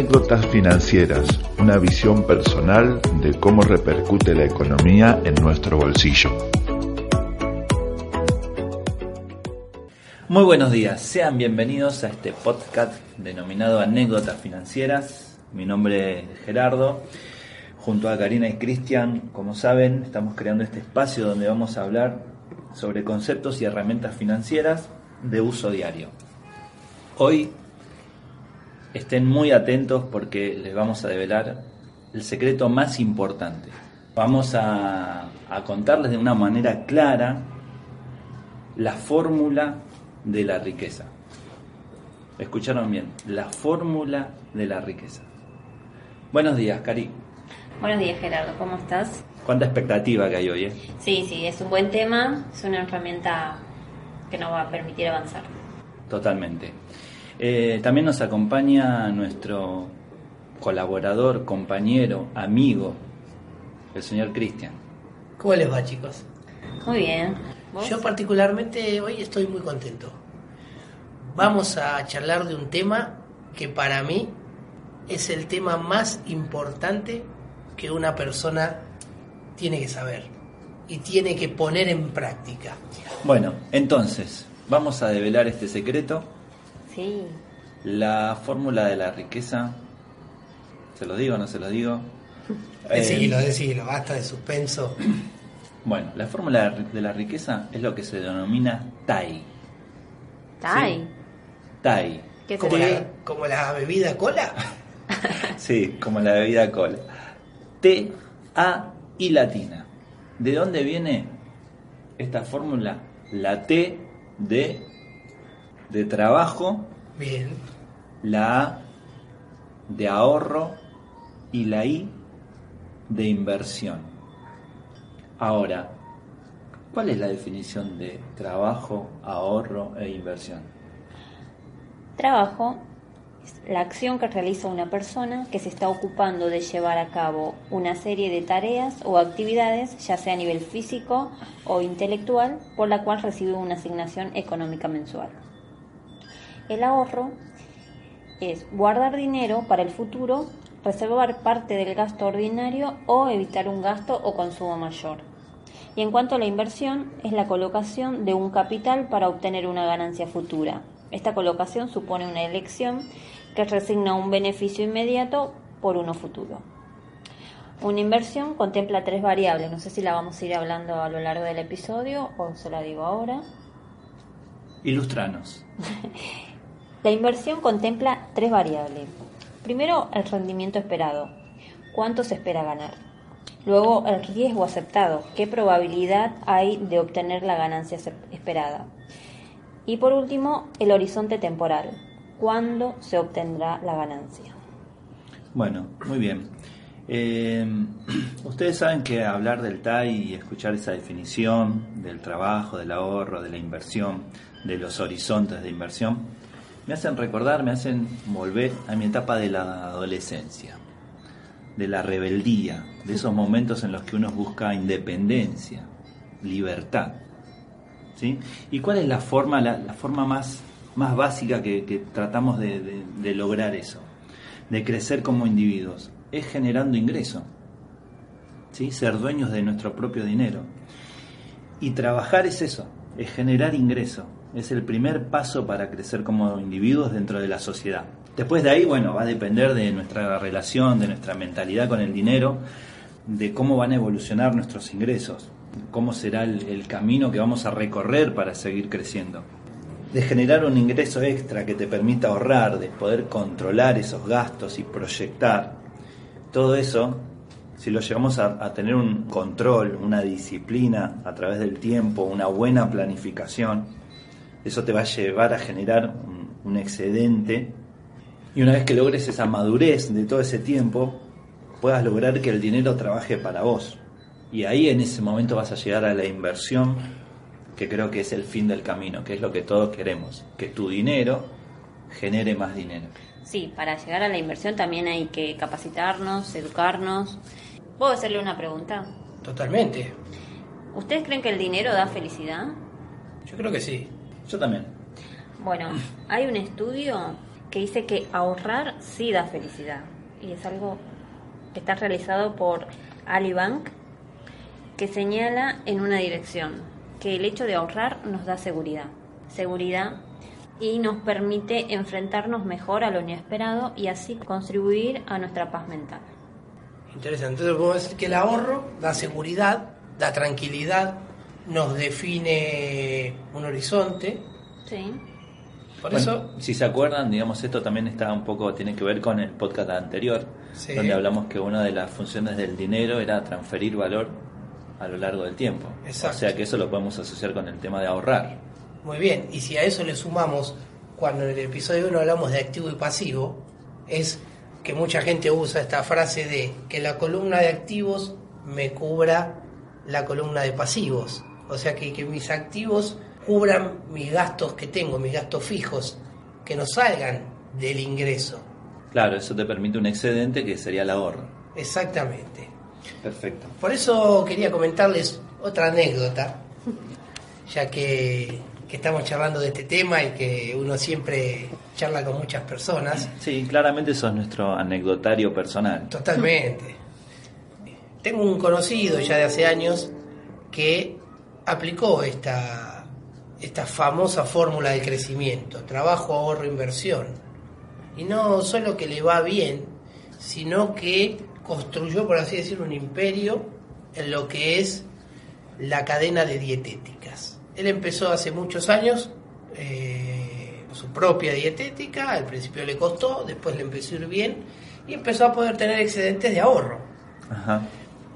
Anécdotas financieras, una visión personal de cómo repercute la economía en nuestro bolsillo. Muy buenos días, sean bienvenidos a este podcast denominado Anécdotas Financieras. Mi nombre es Gerardo, junto a Karina y Cristian, como saben, estamos creando este espacio donde vamos a hablar sobre conceptos y herramientas financieras de uso diario. Hoy estén muy atentos porque les vamos a develar el secreto más importante. Vamos a, a contarles de una manera clara la fórmula de la riqueza. Escucharon bien, la fórmula de la riqueza. Buenos días, Cari. Buenos días, Gerardo, ¿cómo estás? Cuánta expectativa que hay hoy, ¿eh? Sí, sí, es un buen tema, es una herramienta que nos va a permitir avanzar. Totalmente. Eh, también nos acompaña nuestro colaborador, compañero, amigo, el señor Cristian. ¿Cómo les va, chicos? Muy bien. ¿Vos? Yo particularmente hoy estoy muy contento. Vamos a charlar de un tema que para mí es el tema más importante que una persona tiene que saber y tiene que poner en práctica. Bueno, entonces, vamos a develar este secreto. Sí. La fórmula de la riqueza, ¿se lo digo o no se lo digo? Decilo, Eh, decilo, basta de suspenso. Bueno, la fórmula de la riqueza es lo que se denomina TAI. Tai. TAI. ¿Qué Como la, como la bebida cola. Sí, como la bebida cola. T, A y latina. ¿De dónde viene esta fórmula? La T de, de trabajo, Bien. la A de ahorro y la I de inversión. Ahora, ¿cuál es la definición de trabajo, ahorro e inversión? Trabajo es la acción que realiza una persona que se está ocupando de llevar a cabo una serie de tareas o actividades, ya sea a nivel físico o intelectual, por la cual recibe una asignación económica mensual. El ahorro es guardar dinero para el futuro, reservar parte del gasto ordinario o evitar un gasto o consumo mayor. Y en cuanto a la inversión, es la colocación de un capital para obtener una ganancia futura. Esta colocación supone una elección que resigna un beneficio inmediato por uno futuro. Una inversión contempla tres variables, no sé si la vamos a ir hablando a lo largo del episodio o se la digo ahora. Ilustranos. La inversión contempla tres variables. Primero, el rendimiento esperado. ¿Cuánto se espera ganar? Luego, el riesgo aceptado. ¿Qué probabilidad hay de obtener la ganancia esperada? Y por último, el horizonte temporal. ¿Cuándo se obtendrá la ganancia? Bueno, muy bien. Eh, ustedes saben que hablar del TAI y escuchar esa definición del trabajo, del ahorro, de la inversión, de los horizontes de inversión, me hacen recordar, me hacen volver a mi etapa de la adolescencia, de la rebeldía, de esos momentos en los que uno busca independencia, libertad. ¿sí? ¿Y cuál es la forma, la, forma más, más básica que, tratamos de, de- de lograr eso? De crecer como individuos. Es generando ingreso. ¿sí? Ser dueños de nuestro propio dinero. Y trabajar es eso, es generar ingreso. Es el primer paso para crecer como individuos dentro de la sociedad. Después de ahí, bueno, va a depender de nuestra relación, de nuestra mentalidad con el dinero, de cómo van a evolucionar nuestros ingresos. cómo será el, camino que vamos a recorrer para seguir creciendo. De generar un ingreso extra que te permita ahorrar, de poder controlar esos gastos y proyectar. Todo eso, si lo llevamos a tener un control, una disciplina a través del tiempo, una buena planificación, eso te va a llevar a generar un, un excedente y una vez que logres esa madurez de todo ese tiempo, puedas lograr que el dinero trabaje para vos. Y ahí en ese momento vas a llegar a la inversión, que creo que es el fin del camino, que es lo que todos queremos, que tu dinero genere más dinero. Sí, para llegar a la inversión también hay que capacitarnos, educarnos. ¿Puedo hacerle una pregunta? Totalmente. ¿Ustedes creen que el dinero da felicidad? Yo creo que sí. Yo también. Bueno, hay un estudio que dice que ahorrar sí da felicidad. Y es algo que está realizado por Alibank, que señala en una dirección, que el hecho de ahorrar nos da seguridad. Seguridad y nos permite enfrentarnos mejor a lo inesperado y así contribuir a nuestra paz mental. Interesante. Entonces podemos decir que el ahorro da seguridad, da tranquilidad, nos define un horizonte. Sí. Por Bueno, eso, si se acuerdan, digamos, esto también está un poco, tiene que ver con el podcast anterior, Sí. donde hablamos que una de las funciones del dinero era transferir valor a lo largo del tiempo. Exacto. O sea que eso lo podemos asociar con el tema de ahorrar. muy bien. Y si a eso le sumamos, cuando en el episodio 1 hablamos de activo y pasivo, es que mucha gente usa esta frase de que la columna de activos me cubra la columna de pasivos. O sea que, que mis activos cubran mis gastos que tengo, mis gastos fijos, que no salgan del ingreso. Claro, eso te permite un excedente que sería el ahorro. Exactamente. Perfecto. Por eso quería comentarles otra anécdota, ya que, que estamos charlando de este tema y que uno siempre charla con muchas personas. Sí, claramente eso es nuestro anecdotario personal. Totalmente. Tengo un conocido ya de hace años que aplicó esta, esta famosa fórmula de crecimiento, trabajo, ahorro, inversión. Y no solo que le va bien, sino que construyó, por así decirlo, un imperio en lo que es la cadena de dietéticas. Él empezó hace muchos años eh, su propia dietética, al principio le costó, después le empezó a ir bien y empezó a poder tener excedentes de ahorro. Ajá.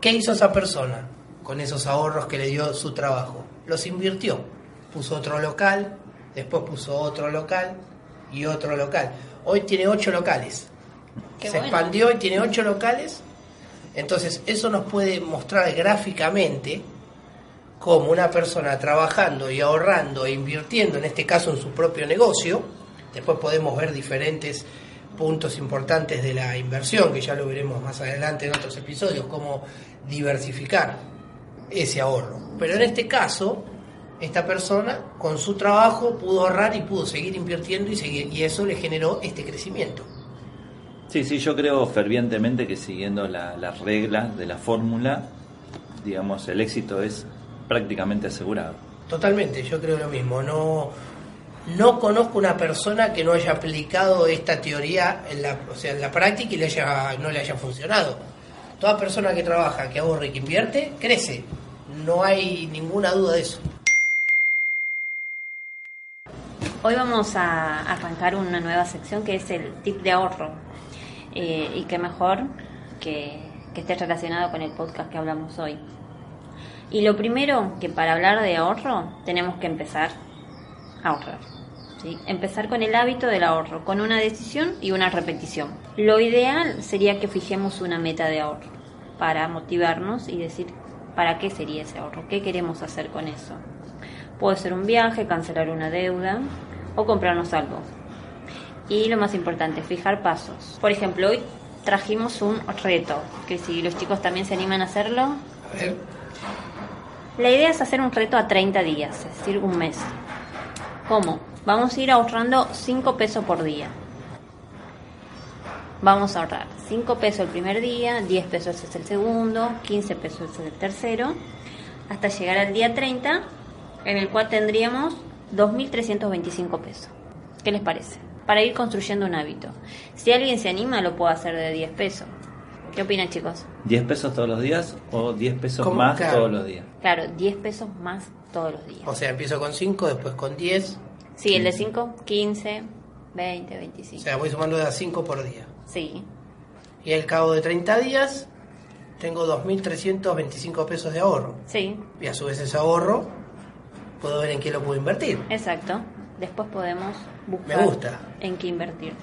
¿Qué hizo esa persona con esos ahorros que le dio su trabajo? Los invirtió. Puso otro local, después puso otro local y otro local. Hoy tiene ocho locales. Qué Se bueno. expandió y tiene ocho locales. Entonces, eso nos puede mostrar gráficamente cómo una persona trabajando y ahorrando e invirtiendo, en este caso en su propio negocio, después podemos ver diferentes puntos importantes de la inversión, que ya lo veremos más adelante en otros episodios, cómo diversificar ese ahorro. Pero en este caso, esta persona con su trabajo pudo ahorrar y pudo seguir invirtiendo y, seguir, y eso le generó este crecimiento. Sí, sí, yo creo fervientemente que siguiendo la- las reglas de la fórmula, digamos, el éxito es prácticamente asegurado. Totalmente, yo creo lo mismo. No, no conozco una persona que no haya aplicado esta teoría en la, o sea, en la práctica y le haya, no le haya funcionado. Toda persona que trabaja, que ahorra y que invierte, crece. No hay ninguna duda de eso. Hoy vamos a arrancar una nueva sección que es el tip de ahorro. Eh, y qué mejor que, que esté relacionado con el podcast que hablamos hoy. Y lo primero que para hablar de ahorro tenemos que empezar a ahorrar. ¿Sí? Empezar con el hábito del ahorro, con una decisión y una repetición. Lo ideal sería que fijemos una meta de ahorro para motivarnos y decir para qué sería ese ahorro, qué queremos hacer con eso. Puede ser un viaje, cancelar una deuda o comprarnos algo. Y lo más importante, fijar pasos. Por ejemplo, hoy trajimos un reto, que si los chicos también se animan a hacerlo, A ver, la idea es hacer un reto a 30 días, es decir, un mes. ¿Cómo? Vamos a ir ahorrando 5 pesos por día. Vamos a ahorrar 5 pesos el primer día, 10 pesos es el segundo, 15 pesos es el tercero, hasta llegar al día 30, en el cual tendríamos 2.325 pesos. ¿Qué les parece? Para ir construyendo un hábito. Si alguien se anima, lo puede hacer de 10 pesos. ¿Qué opinan, chicos? ¿10 pesos todos los días o 10 pesos más Claro. todos los días? Claro, 10 pesos más todos los días. O sea, empiezo con 5, después con 10. Sí, el de 5, 15, 20, 25. O sea, voy sumando de a 5 por día. Sí, Y al cabo de 30 días, tengo 2.325 pesos de ahorro. sí, Y a su vez ese ahorro, puedo ver en qué lo puedo invertir. exacto. Después podemos buscar Me gusta. en qué invertirlo.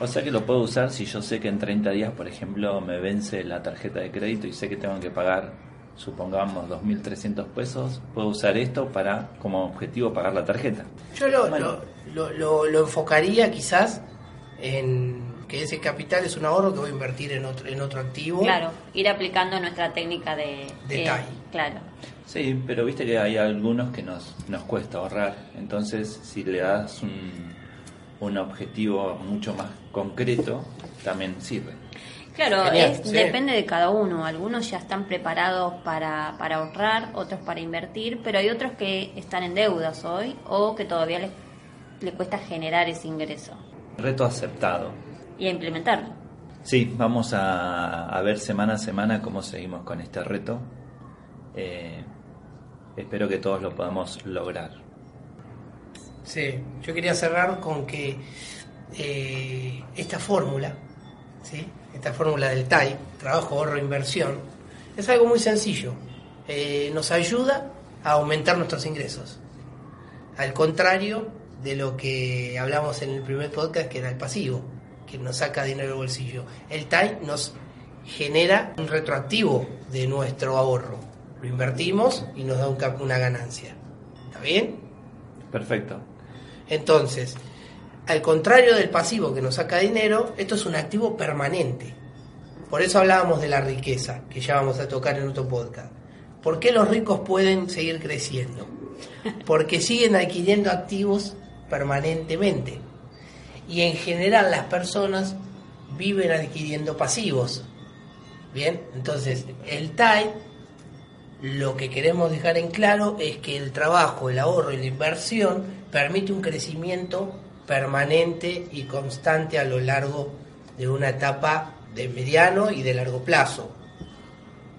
O sea que lo puedo usar si yo sé que en 30 días, por ejemplo, me vence la tarjeta de crédito y sé que tengo que pagar, supongamos, 2.300 pesos. Puedo usar esto para, como objetivo, pagar la tarjeta. Yo lo, Bueno. lo, lo- lo- lo enfocaría quizás en que ese capital es un ahorro que voy a invertir en otro, en otro activo. Claro, ir aplicando nuestra técnica de... De eh, TAI. Claro, Sí, pero viste que hay algunos que nos, nos cuesta ahorrar. Entonces, si le das un, un objetivo mucho más concreto, también sirve. Claro, Genial, es, sí. depende de cada uno. Algunos ya están preparados para, para ahorrar, otros para invertir, pero hay otros que están en deudas hoy o que todavía les, le cuesta generar ese ingreso Reto aceptado. y a implementarlo. Sí, vamos a, a ver semana a semana cómo seguimos con este reto. Eh, espero que todos lo podamos lograr. Sí, yo quería cerrar con que eh, esta fórmula, ¿sí? esta fórmula del TAI, trabajo, ahorro, inversión, es algo muy sencillo. Eh, nos ayuda a aumentar nuestros ingresos. Al contrario de lo que hablamos en el primer podcast, que era el pasivo, que nos saca dinero del bolsillo. El TAI nos genera un retroactivo de nuestro ahorro. Lo invertimos y nos da un una ganancia. ¿Está bien? Perfecto. Entonces, al contrario del pasivo que nos saca dinero, esto es un activo permanente. Por eso hablábamos de la riqueza, que ya vamos a tocar en otro podcast. ¿Por qué los ricos pueden seguir creciendo? Porque siguen adquiriendo activos permanentemente. Y en general las personas viven adquiriendo pasivos. Bien, entonces el TAI lo que queremos dejar en claro es que el trabajo, el ahorro y la inversión permite un crecimiento permanente y constante a lo largo de una etapa de mediano y de largo plazo.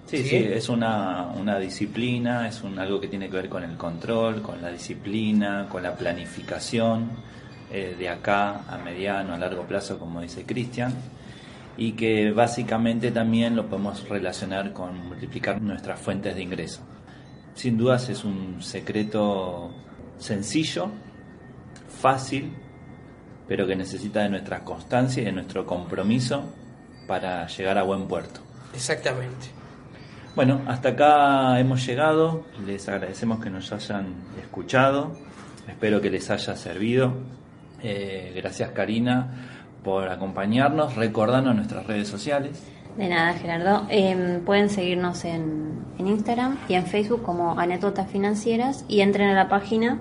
Sí, ¿Sí? sí, es una, una disciplina, es un, algo que tiene que ver con el control, con la disciplina, con la planificación eh, de acá a mediano, a largo plazo, como dice Cristian, y que básicamente también lo podemos relacionar con multiplicar nuestras fuentes de ingreso. Sin dudas es un secreto sencillo, fácil, pero que necesita de nuestra constancia y de nuestro compromiso para llegar a buen puerto. Exactamente. Bueno, hasta acá hemos llegado. Les agradecemos que nos hayan escuchado. Espero que les haya servido. Eh, gracias Karina por acompañarnos. Recordarnos nuestras redes sociales. De nada, Gerardo. Eh, pueden seguirnos en, en Instagram y en Facebook como Anécdotas Financieras y entren a la página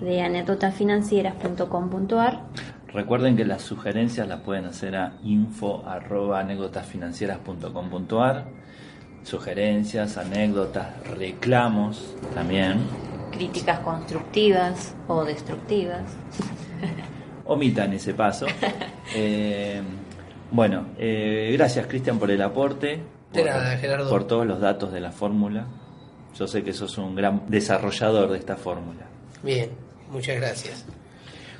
de anécdotasfinancieras.com.ar. Recuerden que las sugerencias las pueden hacer a info.anécdotasfinancieras.com.ar. Sugerencias, anécdotas, reclamos también. Críticas constructivas o destructivas. Omitan ese paso. Eh, bueno, eh, gracias Cristian por el aporte. Por- nada, Gerardo. Por todos los datos de la fórmula. Yo sé que sos un gran desarrollador de esta fórmula. Bien, muchas gracias.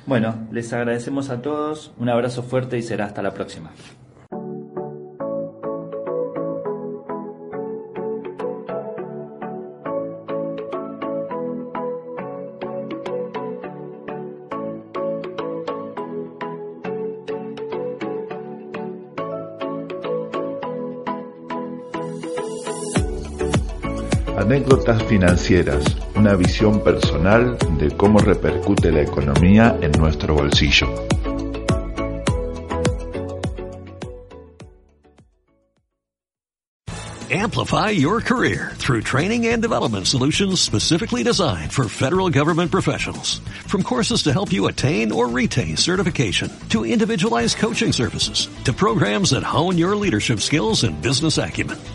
Bueno, les agradecemos a todos, un abrazo fuerte y será hasta la próxima. Anécdotas financieras, una visión personal de cómo repercute la economía en nuestro bolsillo. Amplify your career through training and development solutions specifically designed for federal government professionals. From courses to help you attain or retain certification, to individualized coaching services, to programs that hone your leadership skills and business acumen,